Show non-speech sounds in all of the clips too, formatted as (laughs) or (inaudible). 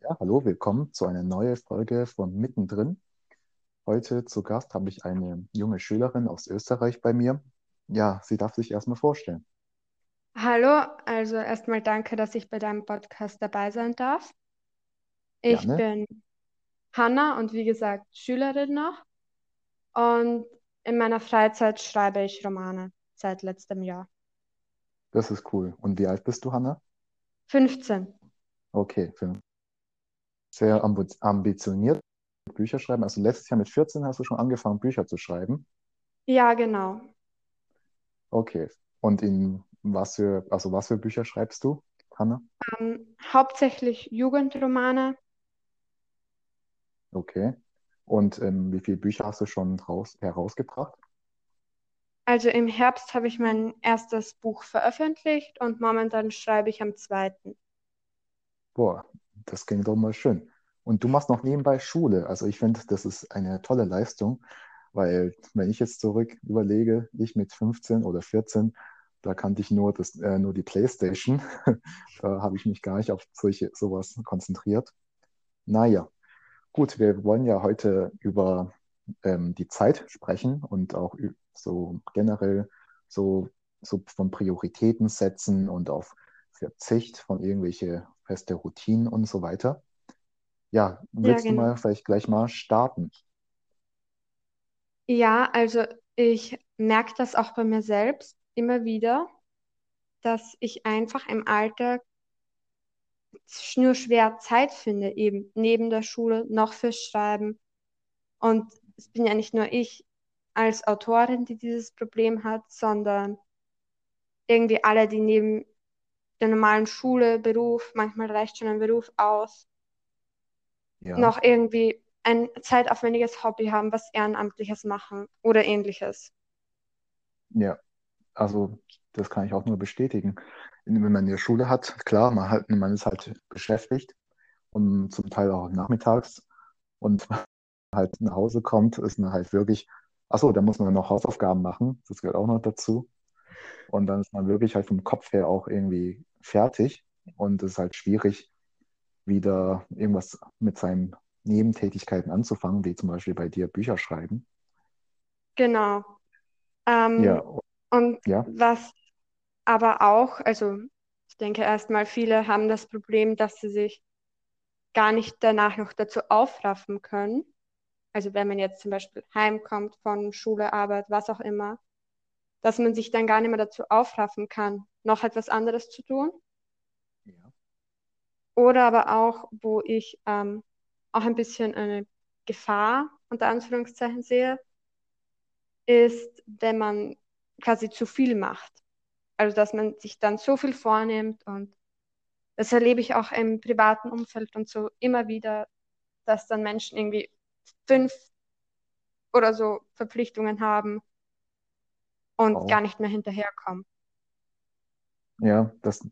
Ja, hallo, willkommen zu einer neuen Folge von Mittendrin. Heute zu Gast habe ich eine junge Schülerin aus Österreich bei mir. Ja, sie darf sich erstmal vorstellen. Hallo, also erstmal danke, dass ich bei deinem Podcast dabei sein darf. Ich Gerne. bin Hanna und wie gesagt Schülerin noch. Und in meiner Freizeit schreibe ich Romane seit letztem Jahr. Das ist cool. Und wie alt bist du, Hanna? 15. Okay, fünf. Sehr ambi- ambitioniert Bücher schreiben. Also letztes Jahr mit 14 hast du schon angefangen, Bücher zu schreiben. Ja, genau. Okay. Und in was für, also was für Bücher schreibst du, Hanna? Ähm, hauptsächlich Jugendromane. Okay. Und ähm, wie viele Bücher hast du schon raus, herausgebracht? Also im Herbst habe ich mein erstes Buch veröffentlicht und momentan schreibe ich am zweiten. Boah, das klingt doch mal schön. Und du machst noch nebenbei Schule. Also ich finde, das ist eine tolle Leistung, weil wenn ich jetzt zurück überlege, ich mit 15 oder 14, da kannte ich nur das, äh, nur die PlayStation. (laughs) Da habe ich mich gar nicht auf solche, sowas konzentriert. Naja, gut, wir wollen ja heute über ähm, die Zeit sprechen und auch so generell so, so von Prioritäten setzen und auf Verzicht von irgendwelche feste Routinen und so weiter. Ja, Ja, willst du genau. mal vielleicht gleich mal starten? Ja, also ich merke das auch bei mir selbst immer wieder, dass ich einfach im Alltag nur schwer Zeit finde, eben neben der Schule noch fürs Schreiben. Und es bin ja nicht nur ich als Autorin, die dieses Problem hat, sondern irgendwie alle, die neben der normalen Schule, Beruf, manchmal reicht schon ein Beruf aus, Ja, noch irgendwie ein zeitaufwendiges Hobby haben, was Ehrenamtliches machen oder ähnliches. ja, also das kann ich auch nur bestätigen. Wenn man eine Schule hat, klar, man halt, man ist halt beschäftigt und zum Teil auch nachmittags und halt nach Hause kommt, ist man halt wirklich, ach so, da muss man noch Hausaufgaben machen, das gehört auch noch dazu. Und dann ist man wirklich halt vom Kopf her auch irgendwie fertig und es ist halt schwierig, wieder irgendwas mit seinen Nebentätigkeiten anzufangen, wie zum Beispiel bei dir Bücher schreiben. Genau. Ja, Ähm, und ja, was aber auch, also ich denke erstmal, viele haben das Problem, dass sie sich gar nicht danach noch dazu aufraffen können. Also wenn man jetzt zum Beispiel heimkommt von Schule, Arbeit, was auch immer, dass man sich dann gar nicht mehr dazu aufraffen kann, noch etwas anderes zu tun. ja, Oder aber auch, wo ich ähm, auch ein bisschen eine Gefahr unter Anführungszeichen sehe, ist, wenn man quasi zu viel macht. Also dass man sich dann so viel vornimmt und das erlebe ich auch im privaten Umfeld und so immer wieder, dass dann Menschen irgendwie fünf oder so Verpflichtungen haben und gar wow. nicht mehr hinterherkommen. Ja, das,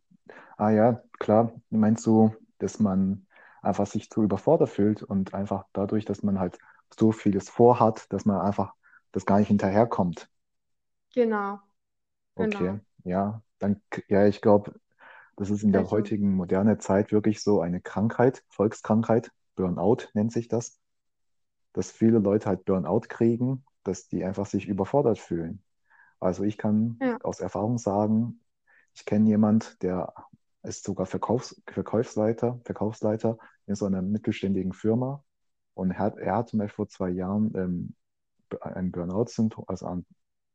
ah ja, klar, meinst du, dass man einfach sich zu überfordert fühlt und einfach dadurch, dass man halt so vieles vorhat, dass man einfach das gar nicht hinterherkommt. Genau, Okay, genau. ja, dann, ja, ich glaube, das ist in der Also, heutigen modernen Zeit wirklich so eine Krankheit, Volkskrankheit, Burnout nennt sich das, dass viele Leute halt Burnout kriegen, dass die einfach sich überfordert fühlen. Also ich kann ja, aus Erfahrung sagen, ich kenne jemand, der ist sogar Verkaufs Verkaufsleiter, Verkaufsleiter in so einer mittelständigen Firma. Und er hat, er hat zum Beispiel vor zwei Jahren ähm, ein Burnout-Syndrom, also an,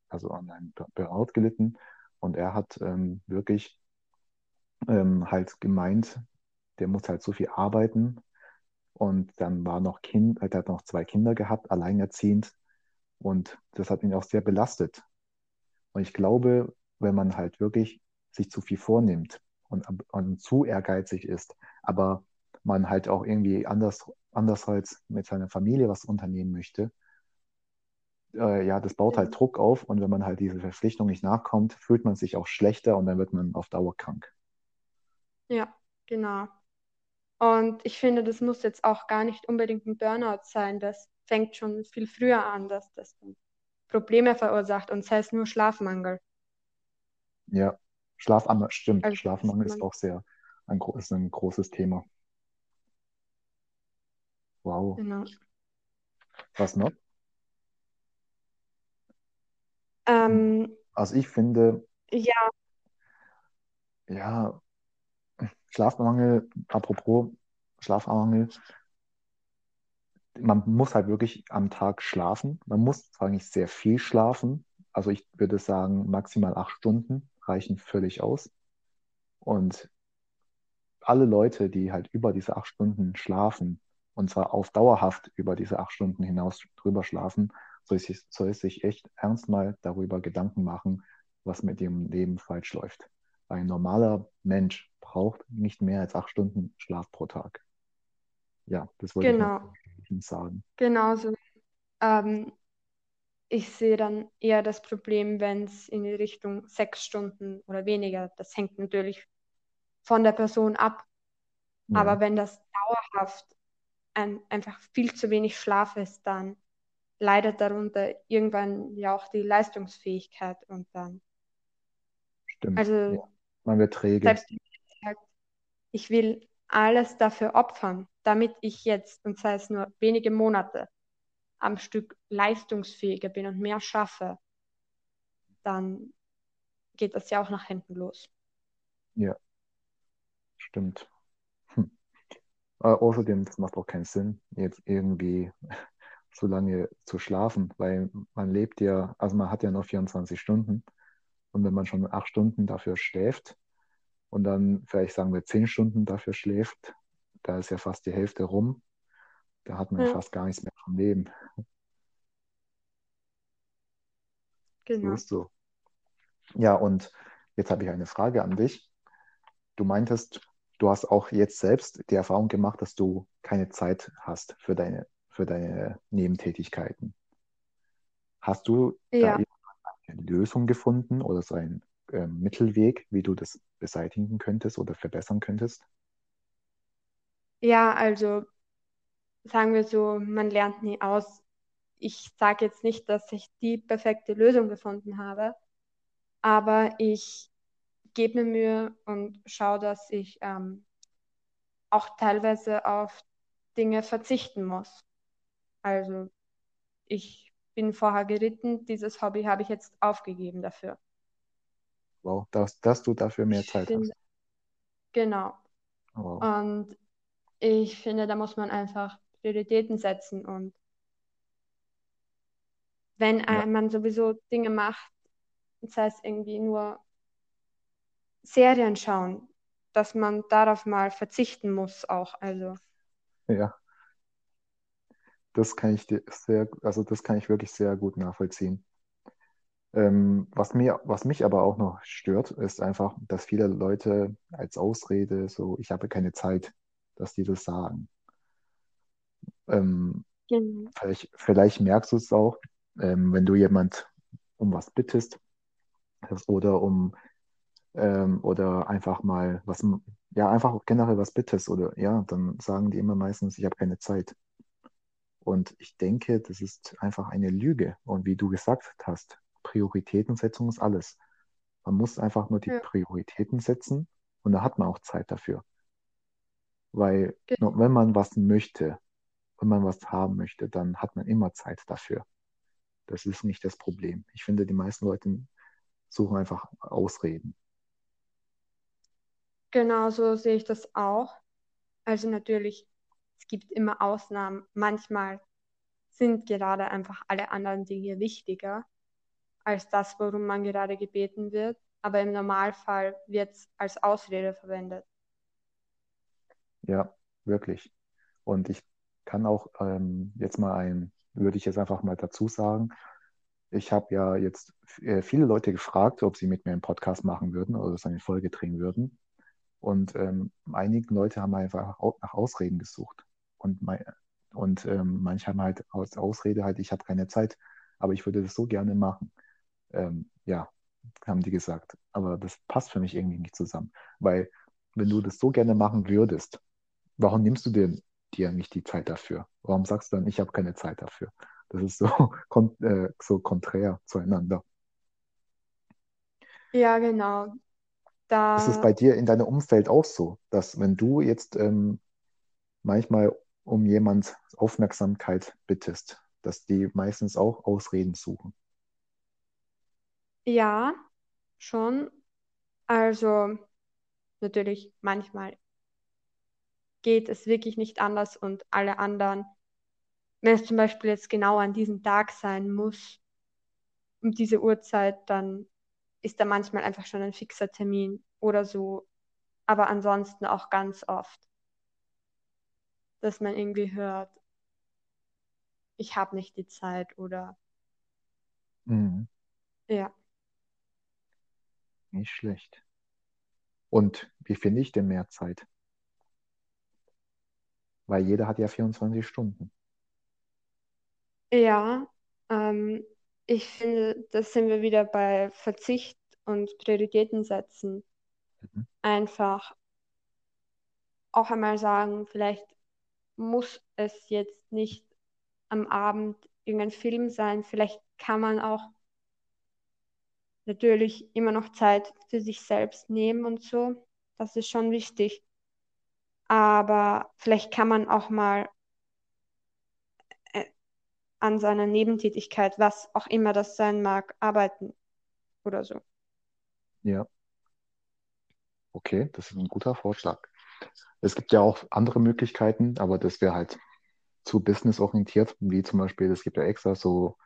also an einem Burnout gelitten. Und er hat ähm, wirklich ähm, halt gemeint, der muss halt so viel arbeiten. Und dann war noch Kind, er hat noch zwei Kinder gehabt, alleinerziehend. Und das hat ihn auch sehr belastet. Und ich glaube, wenn man halt wirklich sich zu viel vornimmt und, und zu ehrgeizig ist, aber man halt auch irgendwie anders, andererseits mit seiner Familie was unternehmen möchte, äh, ja, das baut halt. Druck auf und wenn man halt diese Verpflichtung nicht nachkommt, fühlt man sich auch schlechter und dann wird man auf Dauer krank. Ja, genau. Und ich finde, das muss jetzt auch gar nicht unbedingt ein Burnout sein. Das fängt schon viel früher an, dass das Probleme verursacht und sei es nur Schlafmangel. Ja, Schlafmangel, stimmt, Also, Schlafmangel ist auch sehr ein, ist ein großes Thema. Wow. Genau. Was noch? Ähm, Also ich finde, ja, ja, Schlafmangel, apropos Schlafmangel, man muss halt wirklich am Tag schlafen. Man muss nicht sehr viel schlafen, also ich würde sagen, maximal acht Stunden reichen völlig aus. Und alle Leute, die halt über diese acht Stunden schlafen, und zwar auf dauerhaft über diese acht Stunden hinaus drüber schlafen, soll sich, soll sich echt ernst mal darüber Gedanken machen, was mit ihrem Leben falsch läuft. Ein normaler Mensch braucht nicht mehr als acht Stunden Schlaf pro Tag. Ja, das wollte ich noch genau, sagen. genauso. Ähm, ich sehe dann eher das Problem, wenn es in die Richtung sechs Stunden oder weniger, das hängt natürlich von der Person ab. Aber Ja, wenn das dauerhaft ein, einfach viel zu wenig Schlaf ist, dann leidet darunter irgendwann ja auch die Leistungsfähigkeit und dann, stimmt. Ja, also man wird träge. selbst ich will alles dafür opfern, damit ich jetzt, und sei es nur wenige Monate, am Stück leistungsfähiger bin und mehr schaffe, dann geht das ja auch nach hinten los. Ja, stimmt. Hm. Äh, außerdem, das macht auch keinen Sinn, jetzt irgendwie (laughs) so lange zu schlafen, weil man lebt ja, also man hat ja nur 24 Stunden und wenn man schon acht Stunden dafür schläft und dann vielleicht sagen wir zehn Stunden dafür schläft, da ist ja fast die Hälfte rum, da hat man ja Ja, fast gar nichts mehr vom Leben. So genau. ist so. Ja, und jetzt habe ich eine Frage an dich. Du meintest, du hast auch jetzt selbst die Erfahrung gemacht, dass du keine Zeit hast für deine, für deine Nebentätigkeiten. Hast du da Ja, eine Lösung gefunden oder so einen ähm, Mittelweg, wie du das beseitigen könntest oder verbessern könntest? ja, also sagen wir so, man lernt nie aus. Ich sage jetzt nicht, dass ich die perfekte Lösung gefunden habe, aber ich gebe mir Mühe und schaue, dass ich ähm, auch teilweise auf Dinge verzichten muss. Also ich bin vorher geritten, dieses Hobby habe ich jetzt aufgegeben dafür. Wow, dass, dass du dafür mehr Zeit hast. finde, genau. Wow, Und ich finde, da muss man einfach Prioritäten setzen. Und wenn ja, äh, man sowieso Dinge macht, sei es irgendwie nur Serien schauen, dass man darauf mal verzichten muss auch. Also, ja, das kann ich dir sehr, also das kann ich wirklich sehr gut nachvollziehen. Ähm, was mir, was mich aber auch noch stört, ist einfach, dass viele Leute als Ausrede so, ich habe keine Zeit, dass die das sagen. Ähm, genau. vielleicht, vielleicht merkst du es auch, ähm, wenn du jemand um was bittest oder um ähm, oder einfach mal was, ja, einfach generell was bittest oder ja, dann sagen die immer meistens, ich habe keine Zeit. Und ich denke, das ist einfach eine Lüge. Und wie du gesagt hast, Prioritätensetzung ist alles. Man muss einfach nur die Ja, Prioritäten setzen und da hat man auch Zeit dafür. Weil nur genau. wenn man was möchte, wenn man was haben möchte, dann hat man immer Zeit dafür. Das ist nicht das Problem. Ich finde, die meisten Leute suchen einfach Ausreden. Genau so sehe ich das auch. Also natürlich, es gibt immer Ausnahmen. Manchmal sind gerade einfach alle anderen Dinge wichtiger als das, worum man gerade gebeten wird. Aber im Normalfall wird es als Ausrede verwendet. Ja, wirklich. Und ich kann auch ähm, jetzt mal ein, würde ich jetzt einfach mal dazu sagen, ich habe ja jetzt äh, viele Leute gefragt, ob sie mit mir einen Podcast machen würden oder so eine Folge drehen würden. Und ähm, einige Leute haben einfach nach Ausreden gesucht. Und, mei- und ähm, manche haben halt als Ausrede halt, ich habe keine Zeit, aber ich würde das so gerne machen. Ähm, ja, haben die gesagt. Aber das passt für mich irgendwie nicht zusammen. Weil wenn du das so gerne machen würdest, warum nimmst du dir, dir nicht die Zeit dafür? Warum sagst du dann, ich habe keine Zeit dafür? Das ist so, (laughs) kon äh, so konträr zueinander. Ja, genau. Ist es Da, bei dir in deinem Umfeld auch so, dass wenn du jetzt ähm, manchmal um jemand Aufmerksamkeit bittest, dass die meistens auch Ausreden suchen. Ja, schon. Also natürlich manchmal geht es wirklich nicht anders und alle anderen, wenn es zum Beispiel jetzt genau an diesem Tag sein muss, um diese Uhrzeit, dann ist da manchmal einfach schon ein fixer Termin oder so. Aber ansonsten auch ganz oft, dass man irgendwie hört, ich habe nicht die Zeit oder Mhm. ja. Nicht schlecht. Und wie finde ich denn mehr Zeit? Weil jeder hat ja 24 Stunden. Ja, ähm, ich finde, da sind wir wieder bei Verzicht und Prioritäten setzen. Mhm. Einfach auch einmal sagen, vielleicht muss es jetzt nicht am Abend irgendein Film sein. Vielleicht kann man auch natürlich immer noch Zeit für sich selbst nehmen und so. Das ist schon wichtig. Aber vielleicht kann man auch mal äh, an seiner Nebentätigkeit, was auch immer das sein mag, arbeiten oder so. Ja, okay, das ist ein guter Vorschlag. Es gibt ja auch andere Möglichkeiten, aber das wäre halt zu businessorientiert, wie zum Beispiel, es gibt ja extra so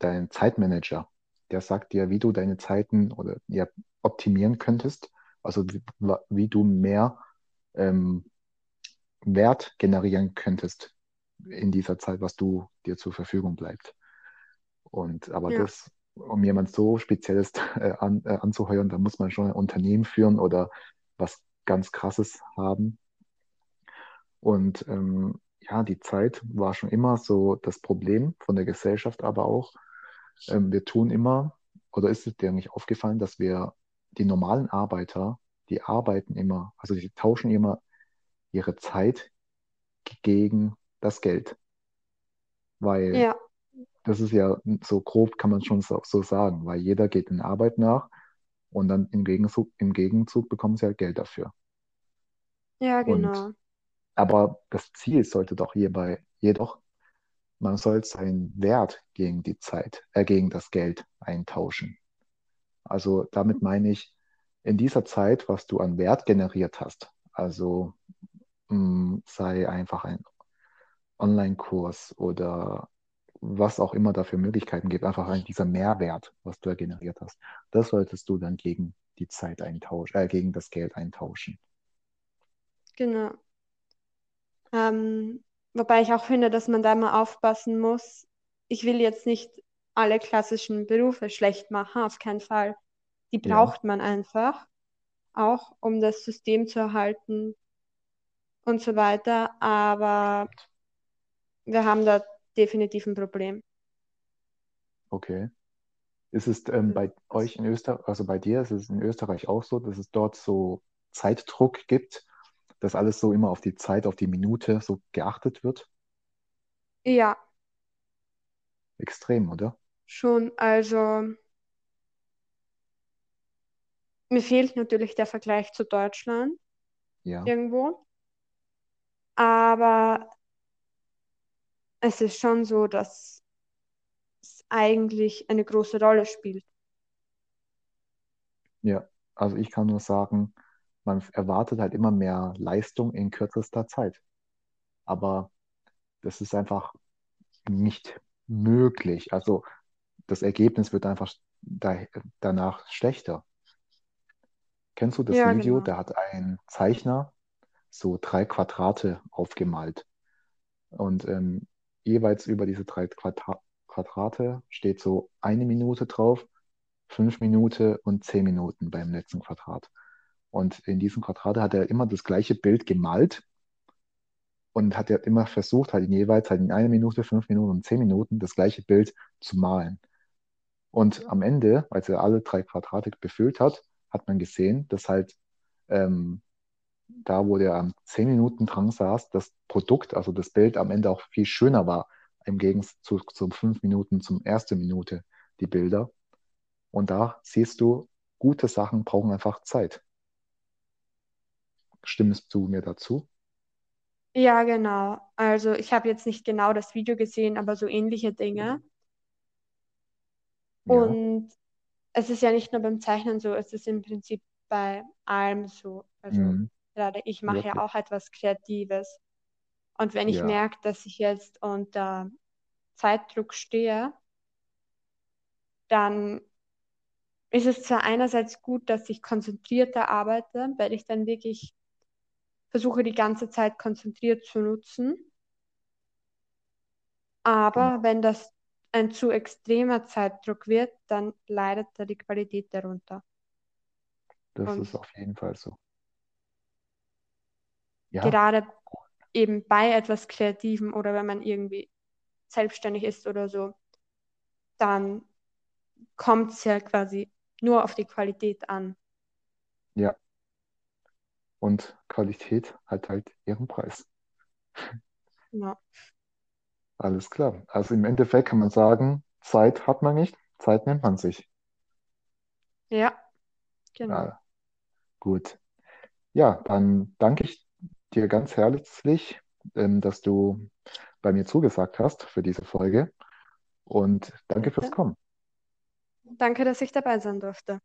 deinen Zeitmanager, der sagt dir, wie du deine Zeiten oder ja, optimieren könntest, also wie, wie du mehr ähm, Wert generieren könntest in dieser Zeit, was du dir zur Verfügung bleibt. Und aber Ja. das, um jemand so Spezielles (laughs) äh, an, äh, anzuheuern, da muss man schon ein Unternehmen führen oder was ganz Krasses haben. Und ähm, ja, die Zeit war schon immer so das Problem von der Gesellschaft, aber auch, ähm, wir tun immer, oder ist es dir eigentlich aufgefallen, dass wir die normalen Arbeiter, die arbeiten immer, also die tauschen immer ihre Zeit gegen das Geld. Weil Ja, das ist ja so grob, kann man schon so, so sagen, weil jeder geht in Arbeit nach und dann im Gegenzug, im Gegenzug bekommen sie halt Geld dafür. ja, Und genau. aber das Ziel sollte doch hierbei jedoch, man soll seinen Wert gegen die Zeit, äh, gegen das Geld eintauschen. Also damit meine ich, in dieser Zeit, was du an Wert generiert hast, also mh, sei einfach ein Online-Kurs oder was auch immer da für Möglichkeiten gibt, einfach ein, dieser Mehrwert, was du generiert hast, das solltest du dann gegen die Zeit eintauschen, äh, gegen das Geld eintauschen. Genau. Ähm, wobei ich auch finde, dass man da mal aufpassen muss. Ich will jetzt nicht alle klassischen Berufe schlecht machen, auf keinen Fall. Die Ja, braucht man einfach, auch um das System zu erhalten und so weiter. Aber wir haben da definitiv ein Problem. Okay. Ist es ähm, bei Das, euch in Österreich, also bei dir, ist es in Österreich auch so, dass es dort so Zeitdruck gibt, dass alles so immer auf die Zeit, auf die Minute so geachtet wird? ja, Extrem, oder? schon. Also mir fehlt natürlich der Vergleich zu Deutschland Ja, irgendwo. Aber es ist schon so, dass es eigentlich eine große Rolle spielt. ja. Also ich kann nur sagen, man erwartet halt immer mehr Leistung in kürzester Zeit. Aber das ist einfach nicht möglich. Also das Ergebnis wird einfach da, danach schlechter. Kennst du das Ja, Video? genau. Da hat ein Zeichner so drei Quadrate aufgemalt. Und ähm, jeweils über diese drei Quadra Quadrate steht so eine Minute drauf, fünf Minuten und zehn Minuten beim letzten Quadrat. Und in diesem Quadrat hat er immer das gleiche Bild gemalt und hat er immer versucht, halt in jeweils halt in einer Minute, fünf Minuten und zehn Minuten das gleiche Bild zu malen. Und am Ende, als er alle drei Quadrate befüllt hat, hat man gesehen, dass halt ähm, da, wo der am zehn Minuten dran saß, das Produkt, also das Bild am Ende auch viel schöner war, im Gegenzug zu fünf Minuten, zum ersten Minute die Bilder. Und da siehst du, gute Sachen brauchen einfach Zeit. Stimmst du mir dazu? Ja, genau. Also ich habe jetzt nicht genau das Video gesehen, aber so ähnliche Dinge. Ja, Und es ist ja nicht nur beim Zeichnen so, es ist im Prinzip bei allem so. Also mhm. gerade ich mache ja auch etwas Kreatives. Und wenn ich Ja, merke, dass ich jetzt unter Zeitdruck stehe, dann ist es zwar einerseits gut, dass ich konzentrierter arbeite, weil ich dann wirklich versuche, die ganze Zeit konzentriert zu nutzen. Aber genau. wenn das ein zu extremer Zeitdruck wird, dann leidet da die Qualität darunter. Das ist Und auf jeden Fall so. Ja, gerade eben bei etwas Kreativem oder wenn man irgendwie selbstständig ist oder so, dann kommt es ja quasi nur auf die Qualität an. ja. Und Qualität hat halt ihren Preis. Ja, Alles klar. Also im Endeffekt kann man sagen, Zeit hat man nicht, Zeit nimmt man sich. ja, genau. Ja, gut. Ja, dann danke ich dir ganz herzlich, ähm, dass du bei mir zugesagt hast für diese Folge und danke fürs. Kommen. Danke, dass ich dabei sein durfte.